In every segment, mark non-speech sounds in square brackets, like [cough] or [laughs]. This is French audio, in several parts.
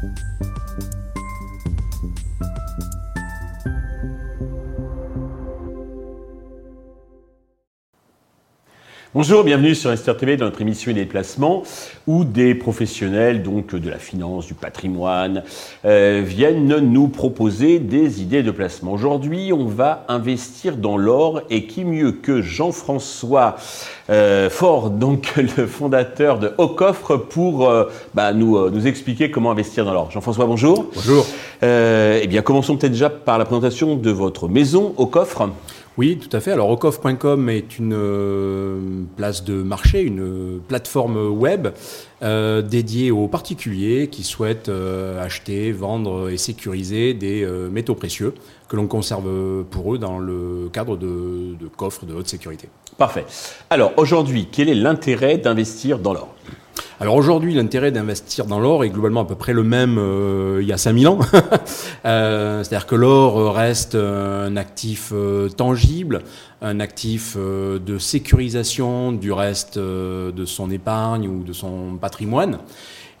Bye. Bonjour, bienvenue sur Investor TV dans notre émission des placements où des professionnels donc de la finance, du patrimoine euh, viennent nous proposer des idées de placement. Aujourd'hui, on va investir dans l'or et qui mieux que Jean-François euh, Fort, donc [laughs] le fondateur de Haut Coffre pour euh, bah, nous, nous expliquer comment investir dans l'or. Jean-François, bonjour. Bonjour. eh bien, commençons peut-être déjà par la présentation de votre maison Haut Coffre. Oui, tout à fait. Alors, Ocoff.com est une euh, place de marché, une plateforme web euh, dédiée aux particuliers qui souhaitent euh, acheter, vendre et sécuriser des métaux précieux que l'on conserve pour eux dans le cadre de coffres de haute sécurité. Parfait. Alors, aujourd'hui, quel est l'intérêt d'investir dans l'or? Alors aujourd'hui, l'intérêt d'investir dans l'or est globalement à peu près le même euh, il y a 5000 ans. [laughs] euh, C'est-à-dire que l'or reste un actif euh, tangible, un actif euh, de sécurisation du reste de son épargne ou de son patrimoine.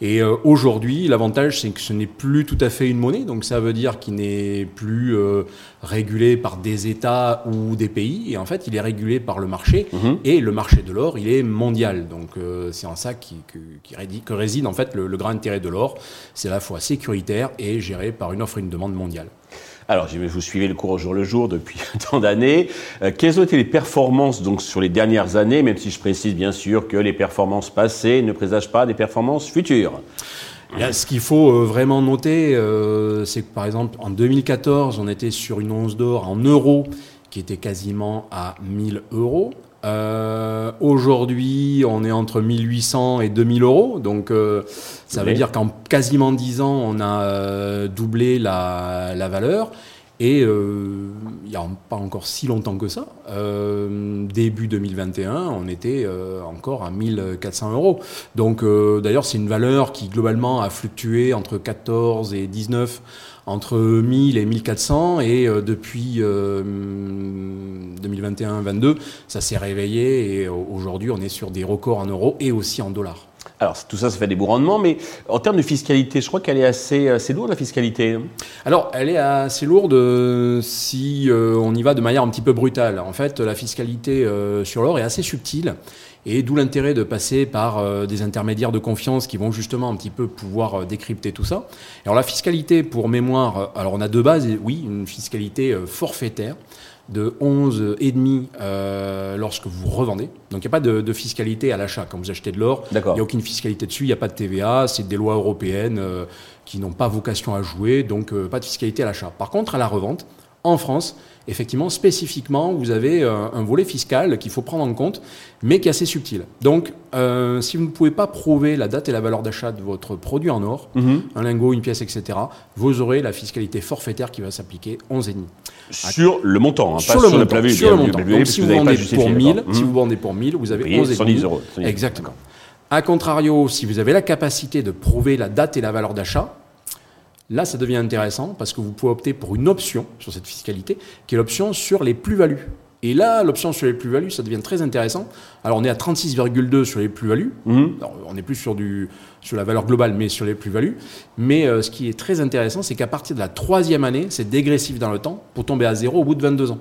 Et euh, aujourd'hui, l'avantage, c'est que ce n'est plus tout à fait une monnaie, donc ça veut dire qu'il n'est plus euh, régulé par des États ou des pays, et en fait, il est régulé par le marché, mhm. et le marché de l'or, il est mondial. Donc euh, c'est en ça qui, que, réside en fait le, le grand intérêt de l'or, c'est à la fois sécuritaire et géré par une offre et une demande mondiale. Alors, vous suivez le cours au jour le jour depuis [laughs] tant d'années. Euh, quelles ont été les performances sur les dernières années, même si je précise bien sûr que les performances passées ne présagent pas des performances futures? Ce qu'il faut euh, vraiment noter, euh, c'est que par exemple en 2014, on était sur une once d'or en euros qui était quasiment à 1000 euros. Euh, Aujourd'hui, on est entre 1800 et 2000 euros. Donc, euh, ça veut dire qu'en quasiment 10 ans, on a euh, doublé la, la, valeur. Et euh, il n'y a pas encore si longtemps que ça, euh, début 2021, on était encore à 1400 euros. Donc, d'ailleurs, c'est une valeur qui globalement a fluctué entre 14 et 19 entre 1000 et 1400 et euh, depuis 2021-22 euh, ça s'est réveillé et aujourd'hui on est sur des records en euros et aussi en dollars. Alors tout ça, ça fait des beaux rendements, mais en termes de fiscalité, je crois qu'elle est assez, assez lourde la fiscalité. Alors elle est assez lourde euh, si on y va de manière un petit peu brutale. En fait, la fiscalité sur l'or est assez subtile. Et d'où l'intérêt de passer par euh, des intermédiaires de confiance qui vont justement un petit peu pouvoir euh, décrypter tout ça. Alors la fiscalité, pour mémoire, euh, alors on a deux bases, oui, une fiscalité forfaitaire de 11,5 euh, lorsque vous revendez. Donc il n'y a pas de, de, fiscalité à l'achat. Quand vous achetez de l'or, il n'y a aucune fiscalité dessus, il n'y a pas de TVA, c'est des lois européennes qui n'ont pas vocation à jouer, donc pas de fiscalité à l'achat. Par contre, à la revente, en France, effectivement, spécifiquement, vous avez euh, un volet fiscal qu'il faut prendre en compte, mais qui est assez subtil. Donc, euh, si vous ne pouvez pas prouver la date et la valeur d'achat de votre produit en or, mhm. un lingot, une pièce, etc., vous aurez la fiscalisité forfaitaire qui va s'appliquer 11,5. Sur le montant, hein, sur pas le sur montant, le Sur le montant. Donc, si vous, vendez pour 1000, si vous vendez pour 1000, vous avez 11,5 euros. Exactement. A contrario, si vous avez la capacité de prouver la date et la valeur d'achat, Là, ça devient intéressant parce que vous pouvez opter pour une option sur cette fiscalité, qui est l'option sur les plus-values. Et là, l'option sur les plus-values, ça devient très intéressant. Alors, on est à 36,2 sur les plus-values. Mhm. On n'est plus sur, du, sur la valeur globale, mais sur les plus-values. Mais euh, ce qui est très intéressant, c'est qu'à partir de la troisième année, c'est dégressif dans le temps pour tomber à zéro au bout de 22 ans.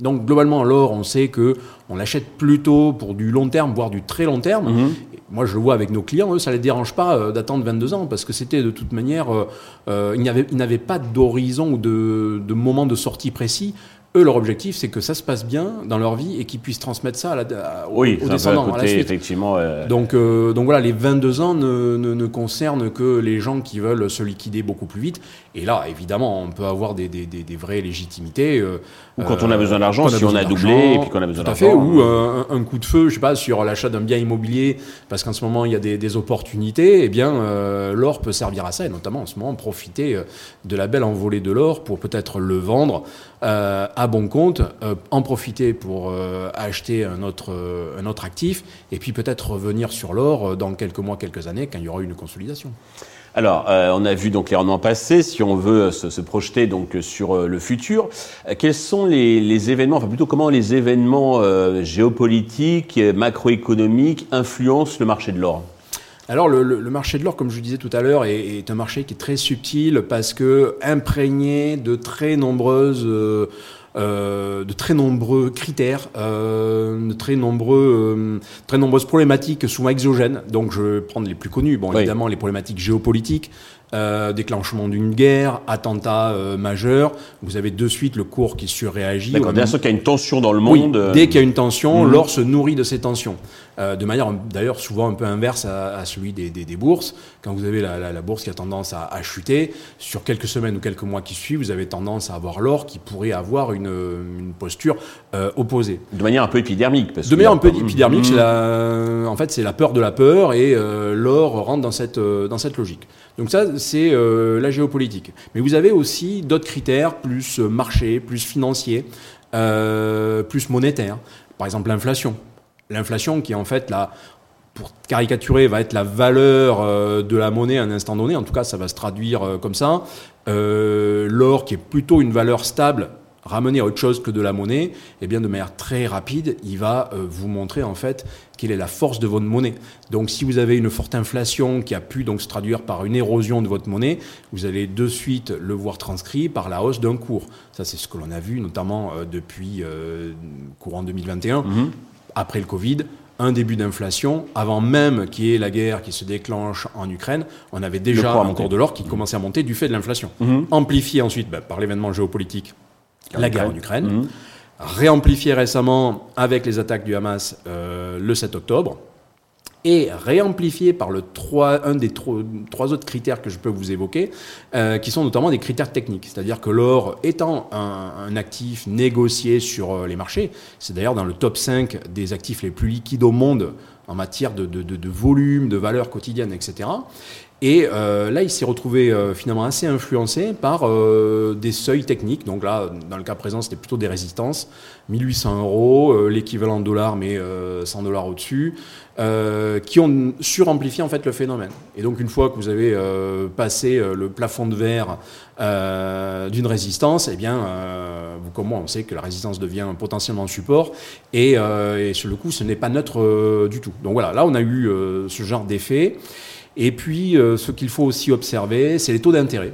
Donc globalement, l'or, on sait que on l'achète plutôt pour du long terme, voire du très long terme. Mhm. Moi, je le vois avec nos clients, eux, ça les dérange pas euh, d'attendre 22 ans parce que c'était de toute manière, euh, euh, il n'y avait, pas d'horizon ou de moment de sortie précis eux, leur objectif, c'est que ça se passe bien dans leur vie et qu'ils puissent transmettre ça à la, oui, aux descendants. à la suite. Effectivement, donc, euh, donc voilà, les 22 ans ne, ne, ne, concernent que les gens qui veulent se liquider beaucoup plus vite. Et là, évidemment, on peut avoir des, des, des, des vraies légitimités. Euh, ou quand on a besoin d'argent, si on a doublé et puis qu'on a besoin d'argent. Tout à fait. Ou euh, un, coup de feu, je sais pas, sur l'achat d'un bien immobilier, parce qu'en ce moment, il y a des, des opportunités. Eh bien, l'or peut servir à ça, et notamment en ce moment, profiter de la belle envolée de l'or pour peut-être le vendre euh, à bon compte, euh, en profiter pour euh, acheter un autre, un autre actif, et puis peut-être revenir sur l'or dans quelques mois, quelques années, quand il y aura une consolidation. Alors, on a vu donc les rendements passés. Si on veut se, projeter donc sur le futur, quels sont les, les, événements, enfin plutôt comment les événements géopolitiques, macroéconomiques influencent le marché de l'or? Alors le, marché de l'or, comme je vous disais tout à l'heure, est, un marché qui est très subtil parce que imprégné de très nombreuses euh, euh, de très nombreux critères, euh, de très, nombreux, euh, très nombreuses problématiques souvent exogènes. Donc je vais prendre les plus connus. Bon, évidemment, les problématiques géopolitiques, euh, déclenchement d'une guerre, attentat euh, majeur, vous avez de suite le cours qui surréagit. D'accord, bien sûr qu'il y a une tension dans le monde. Oui, dès qu'il y a une tension, mhm. l'or se nourrit de ces tensions. Euh, de manière d'ailleurs souvent un peu inverse à, à celui des, des, des, bourses. Quand vous avez la, la, la bourse qui a tendance à, à, chuter, sur quelques semaines ou quelques mois qui suivent, vous avez tendance à avoir l'or qui pourrait avoir une, une posture euh, opposée. De manière un peu épidermique. Parce de manière un peu épidermique, mmh. la, en fait c'est la peur de la peur et l'or rentre dans cette, dans cette logique. Donc ça, c'est euh, la géopolitique. Mais vous avez aussi d'autres critères, plus euh, marché, plus financier, euh, plus monétaire. Par exemple, l'inflation. L'inflation qui, en fait, là, pour caricaturer, va être la valeur euh, de la monnaie à un instant donné. En tout cas, ça va se traduire euh, comme ça. L'or qui est plutôt une valeur stable ramener à autre chose que de la monnaie, eh bien de manière très rapide, il va euh, vous montrer en fait quelle est la force de votre monnaie. Donc si vous avez une forte inflation qui a pu donc se traduire par une érosion de votre monnaie, vous allez de suite le voir transcrit par la hausse d'un cours. Ça c'est ce que l'on a vu notamment euh, depuis euh, courant 2021, mhm. Après le Covid, un début d'inflation, avant même qu'il y ait la guerre qui se déclenche en Ukraine, on avait déjà un cours de l'or qui commençait à monter du fait de l'inflation. Mhm. Amplifié ensuite ben, par l'événement géopolitique la guerre en Ukraine, mmh. réamplifié récemment avec les attaques du Hamas euh, le 7 octobre, et réamplifié par le 3, un des trois, autres critères que je peux vous évoquer, euh, qui sont notamment des critères techniques. C'est-à-dire que l'or étant un, actif négocié sur euh, les marchés, c'est d'ailleurs dans le top 5 des actifs les plus liquides au monde en matière de, de, de, de volume, de valeur quotidienne, etc. Et euh, là, il s'est retrouvé euh, finalement assez influencé par euh, des seuils techniques. Donc là, dans le cas présent, c'était plutôt des résistances. 1800 euros, l'équivalent de dollars, mais 100 dollars au-dessus, qui ont suramplifié en fait le phénomène. Et donc, une fois que vous avez passé le plafond de verre d'une résistance, eh bien, vous comme moi, on sait que la résistance devient potentiellement support. Et, et sur le coup, ce n'est pas neutre du tout. Donc voilà, là, on a eu ce genre d'effet. Et puis, euh, ce qu'il faut aussi observer, c'est les taux d'intérêt.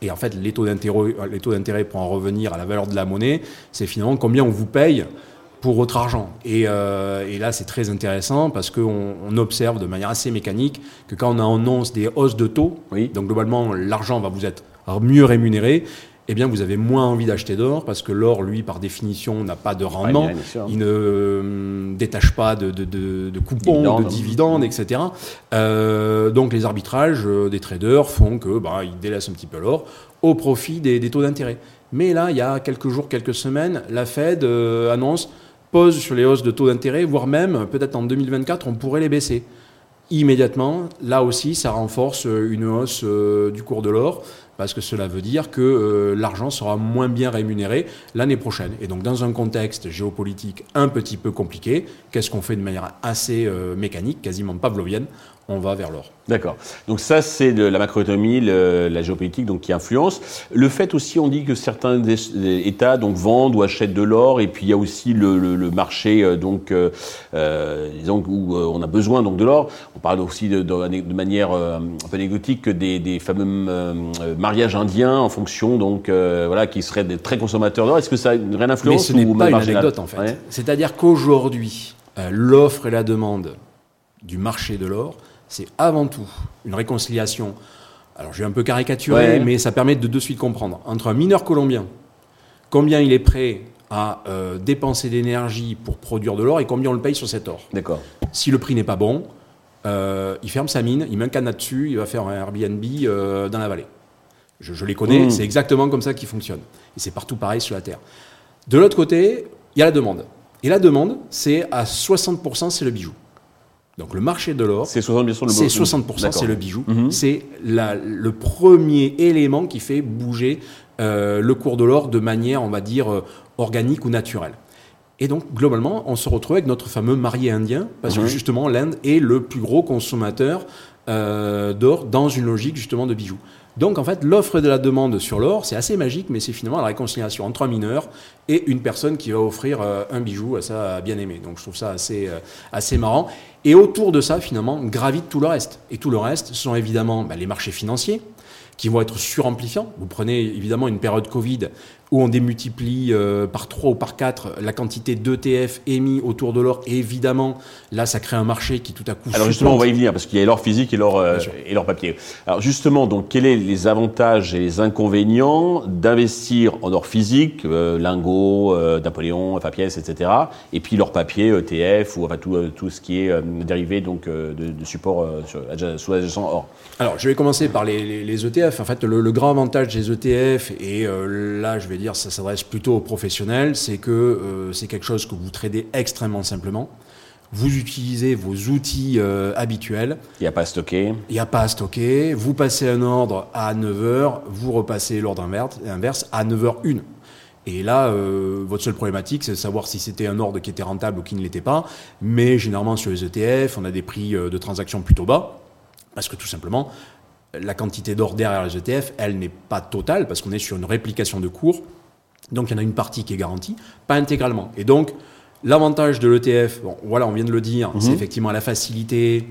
Et en fait, les taux d'intérêt, pour en revenir à la valeur de la monnaie, c'est finalement combien on vous paye pour votre argent. Et, euh, et là, c'est très intéressant parce qu'on on observe de manière assez mécanique que quand on annonce des hausses de taux, oui. donc globalement, l'argent va vous être mieux rémunéré, eh bien, vous avez moins envie d'acheter d'or parce que l'or, lui, par définition, n'a pas de rendement. il ne euh, détache pas de, de, de, de coupons, de dividendes, etc. Euh, donc, les arbitrages euh, des traders font que bah, ils délaissent un petit peu l'or au profit des, des taux d'intérêt. Mais là, il y a quelques jours, quelques semaines, la Fed euh, annonce pause sur les hausses de taux d'intérêt, voire même, peut-être en 2024, on pourrait les baisser immédiatement, là aussi, ça renforce une hausse du cours de l'or parce que cela veut dire que euh, l'argent sera moins bien rémunéré l'année prochaine. Et donc dans un contexte géopolitique un petit peu compliqué, qu'est-ce qu'on fait de manière assez euh, mécanique, quasiment pavlovienne on va vers l'or. D'accord. Donc ça, c'est la macroéconomie, la géopolitique, donc qui influence. Le fait aussi, on dit que certains États donc vendent ou achètent de l'or, et puis il y a aussi le, marché euh, donc où on a besoin donc de l'or. On parle aussi de, manière un peu anecdotique des fameux mariages indiens en fonction donc voilà qui seraient des très consommateurs d'or. Est-ce que ça a une réelle influence Mais ce n'est pas une anecdote en fait. C'est-à-dire qu'aujourd'hui, l'offre et la demande du marché de l'or c'est avant tout une réconciliation. Alors, j'ai un peu caricaturé, mais ça permet de de suite comprendre. Entre un mineur colombien, combien il est prêt à euh, dépenser d'énergie pour produire de l'or et combien on le paye sur cet or. D'accord. Si le prix n'est pas bon, euh, il ferme sa mine, il met un canard dessus, il va faire un Airbnb euh, dans la vallée. Je, les connais, mmh. c'est exactement comme ça qu'ils fonctionnent. Et c'est partout pareil sur la Terre. De l'autre côté, il y a la demande. Et la demande, c'est à 60%, c'est le bijou. Donc le marché de l'or, c'est 60%, c'est 60%, c'est le bijou. Mhm. C'est le premier élément qui fait bouger euh, le cours de l'or de manière, on va dire, euh, organique ou naturelle. Et donc, globalement, on se retrouve avec notre fameux marié indien, parce que mhm. justement, l'Inde est le plus gros consommateur euh, d'or dans une logique justement de bijoux. Donc en fait, l'offre de la demande sur l'or, c'est assez magique, mais c'est finalement la réconciliation entre un mineur et une personne qui va offrir euh, un bijou à sa bien-aimée. Donc je trouve ça assez, euh, marrant. Et autour de ça, finalement, gravite tout le reste. Et tout le reste, ce sont évidemment bah, les marchés financiers qui vont être suramplifiants. Vous prenez évidemment une période Covid où on démultiplie euh, par 3 ou par 4 la quantité d'ETF émis autour de l'or. Et évidemment, là, ça crée un marché qui tout à coup... Alors justement, on va y venir, parce qu'il y a l'or physique et l'or euh, et l'or papier. Alors justement, donc, quels sont les avantages et les inconvénients d'investir en or physique, euh, lingots, Napoléon, papiers, etc., et puis l'or papier, ETF, ou enfin tout, tout ce qui est dérivé donc, de, de support sous-adjacent or? Alors, je vais commencer par les, les, ETF. En fait, le, le, grand avantage des ETF, et là, je vais dire, ça s'adresse plutôt aux professionnels, c'est que euh, c'est quelque chose que vous tradez extrêmement simplement. Vous utilisez vos outils euh, habituels. Il n'y a pas à stocker. Il n'y a pas à stocker. Vous passez un ordre à 9h, vous repassez l'ordre inverse à 9h01. Et là, euh, votre seule problématique, c'est de savoir si c'était un ordre qui était rentable ou qui ne l'était pas. Mais généralement, sur les ETF, on a des prix de transaction plutôt bas. Parce que tout simplement, la quantité d'or derrière les ETF, elle n'est pas totale parce qu'on est sur une réplication de cours. Donc il y en a une partie qui est garantie, pas intégralement. Et donc l'avantage de l'ETF, bon, voilà, on vient de le dire, c'est mhm. effectivement la facilité,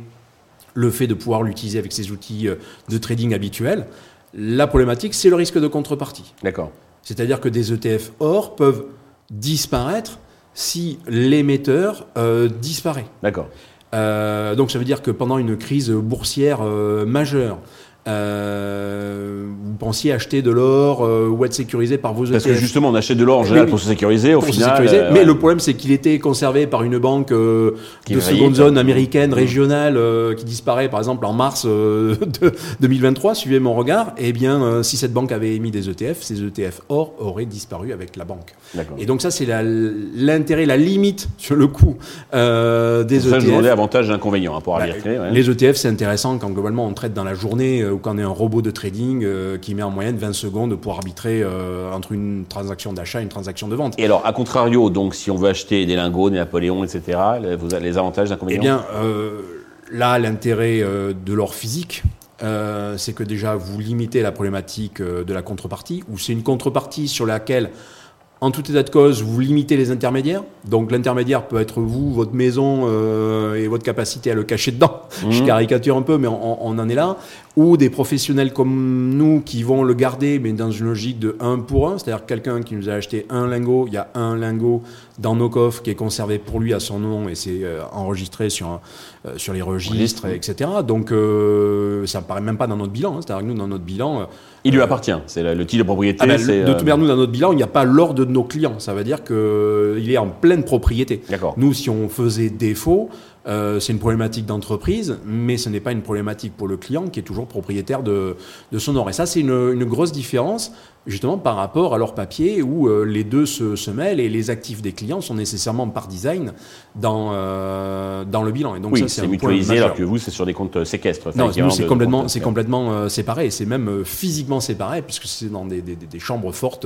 le fait de pouvoir l'utiliser avec ses outils euh, de trading habituels. La problématique, c'est le risque de contrepartie. D'accord. C'est-à-dire que des ETF or peuvent disparaître si l'émetteur euh, disparaît. D'accord. Euh, donc ça veut dire que pendant une crise boursière majeure, euh, vous pensiez acheter de l'or euh, ou être sécurisé par vos ETF. Parce que justement, on achète de l'or en général pour se sécuriser. Au final, euh, mais le problème, c'est qu'il était conservé par une banque de seconde zone américaine, régionale, qui disparaît par exemple en mars [laughs] de 2023. Suivez mon regard. Eh bien, si cette banque avait émis des ETF, ces ETF or auraient disparu avec la banque. Et donc ça, c'est l'intérêt, la, limite sur le coût des ça, ETF. Je demandais avantages et inconvénients hein, pour bah, Les ETF, c'est intéressant quand globalement on traite dans la journée ou quand on est un robot de trading euh, qui met en moyenne 20 secondes pour arbitrer euh, entre une transaction d'achat et une transaction de vente. Et alors, à contrario, donc si on veut acheter des lingots, des Napoléons, etc., vous avez les avantages, inconvénients Eh bien, euh, là, l'intérêt de l'or physique, c'est que déjà vous limitez la problématique de la contrepartie, ou c'est une contrepartie sur laquelle en tout état de cause, vous limitez les intermédiaires. Donc l'intermédiaire peut être vous, votre maison euh, et votre capacité à le cacher dedans. [laughs] Je mmh. caricature un peu, mais on, on, en est là. Ou des professionnels comme nous qui vont le garder, mais dans une logique de 1 pour 1. C'est-à-dire quelqu'un qui nous a acheté un lingot, il y a un lingot dans nos coffres qui est conservé pour lui à son nom et c'est euh, enregistré sur, euh, sur les registres, etc. Donc euh, ça ne paraît même pas dans notre bilan. Hein. C'est-à-dire que nous, dans notre bilan... il lui appartient, c'est le titre de propriété. Ah ben, de toute manière, nous, dans notre bilan, il n'y a pas l'ordre de nos clients. Ça veut dire qu'il est en pleine propriété. Nous, si on faisait défaut, euh, c'est une problématique d'entreprise, mais ce n'est pas une problématique pour le client qui est toujours propriétaire de, son or. Et ça, c'est une, grosse différence justement par rapport à leur papier où euh, les deux se, se, mêlent et les actifs des clients sont nécessairement par design dans, euh, dans le bilan. Et donc oui, c'est mutualisé alors que vous, c'est sur des comptes euh, séquestres. Non, c'est complètement, c'est complètement euh, séparé. C'est même physiquement séparé puisque c'est dans des, des, des, chambres fortes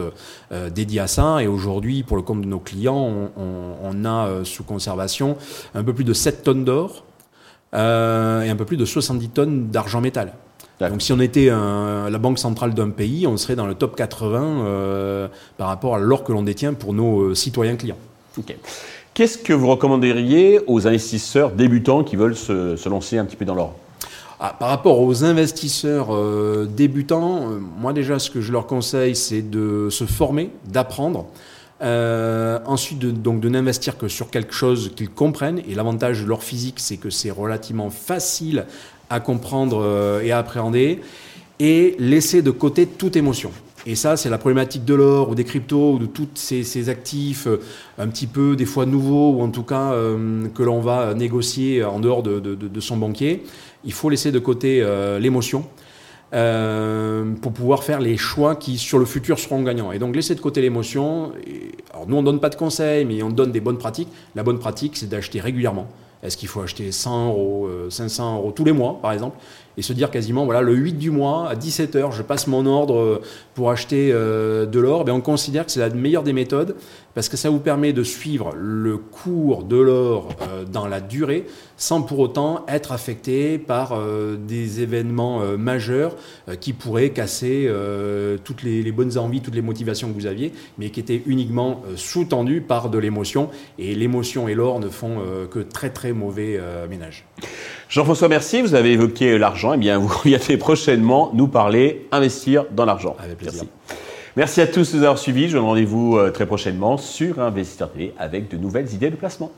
dédiées à ça. Et aujourd'hui, pour le compte de nos clients, on, on, on a sous conservation un peu plus de 7 tonnes d'or et un peu plus de 70 tonnes d'argent métal. Donc si on était la banque centrale d'un pays, on serait dans le top 80 euh, par rapport à l'or que l'on détient pour nos euh, citoyens clients. Qu'est-ce que vous recommanderiez aux investisseurs débutants qui veulent se, lancer un petit peu dans l'or? Ah, par rapport aux investisseurs euh, débutants, moi déjà ce que je leur conseille c'est de se former, d'apprendre. ensuite, de, donc de n'investir que sur quelque chose qu'ils comprennent. Et l'avantage de l'or physique, c'est que c'est relativement facile à comprendre euh, et à appréhender, et laisser de côté toute émotion. Et ça, c'est la problématique de l'or ou des cryptos ou de tous ces, actifs euh, un petit peu des fois nouveaux ou en tout cas euh, que l'on va négocier en dehors de, son banquier. Il faut laisser de côté l'émotion pour pouvoir faire les choix qui sur le futur seront gagnants. Et donc laisser de côté l'émotion. Alors nous, on ne donne pas de conseils, mais on donne des bonnes pratiques. La bonne pratique, c'est d'acheter régulièrement. Est-ce qu'il faut acheter 100 euros, 500 euh, euros tous les mois, par exemple? Et se dire quasiment, voilà, le 8 du mois, à 17h, je passe mon ordre pour acheter de l'or, ben, on considère que c'est la meilleure des méthodes parce que ça vous permet de suivre le cours de l'or dans la durée sans pour autant être affecté par des événements majeurs qui pourraient casser toutes les, les, bonnes envies, toutes les motivations que vous aviez, mais qui étaient uniquement sous-tendues par de l'émotion. Et l'émotion et l'or ne font que très très mauvais ménage. Jean-François Mercier, vous avez évoqué l'argent. Eh bien, [laughs] vous reviendrez prochainement nous parler investir dans l'argent. Avec plaisir. Merci. Merci à tous de nous avoir suivis. Je vous donne rendez-vous très prochainement sur Investisseur TV avec de nouvelles idées de placement.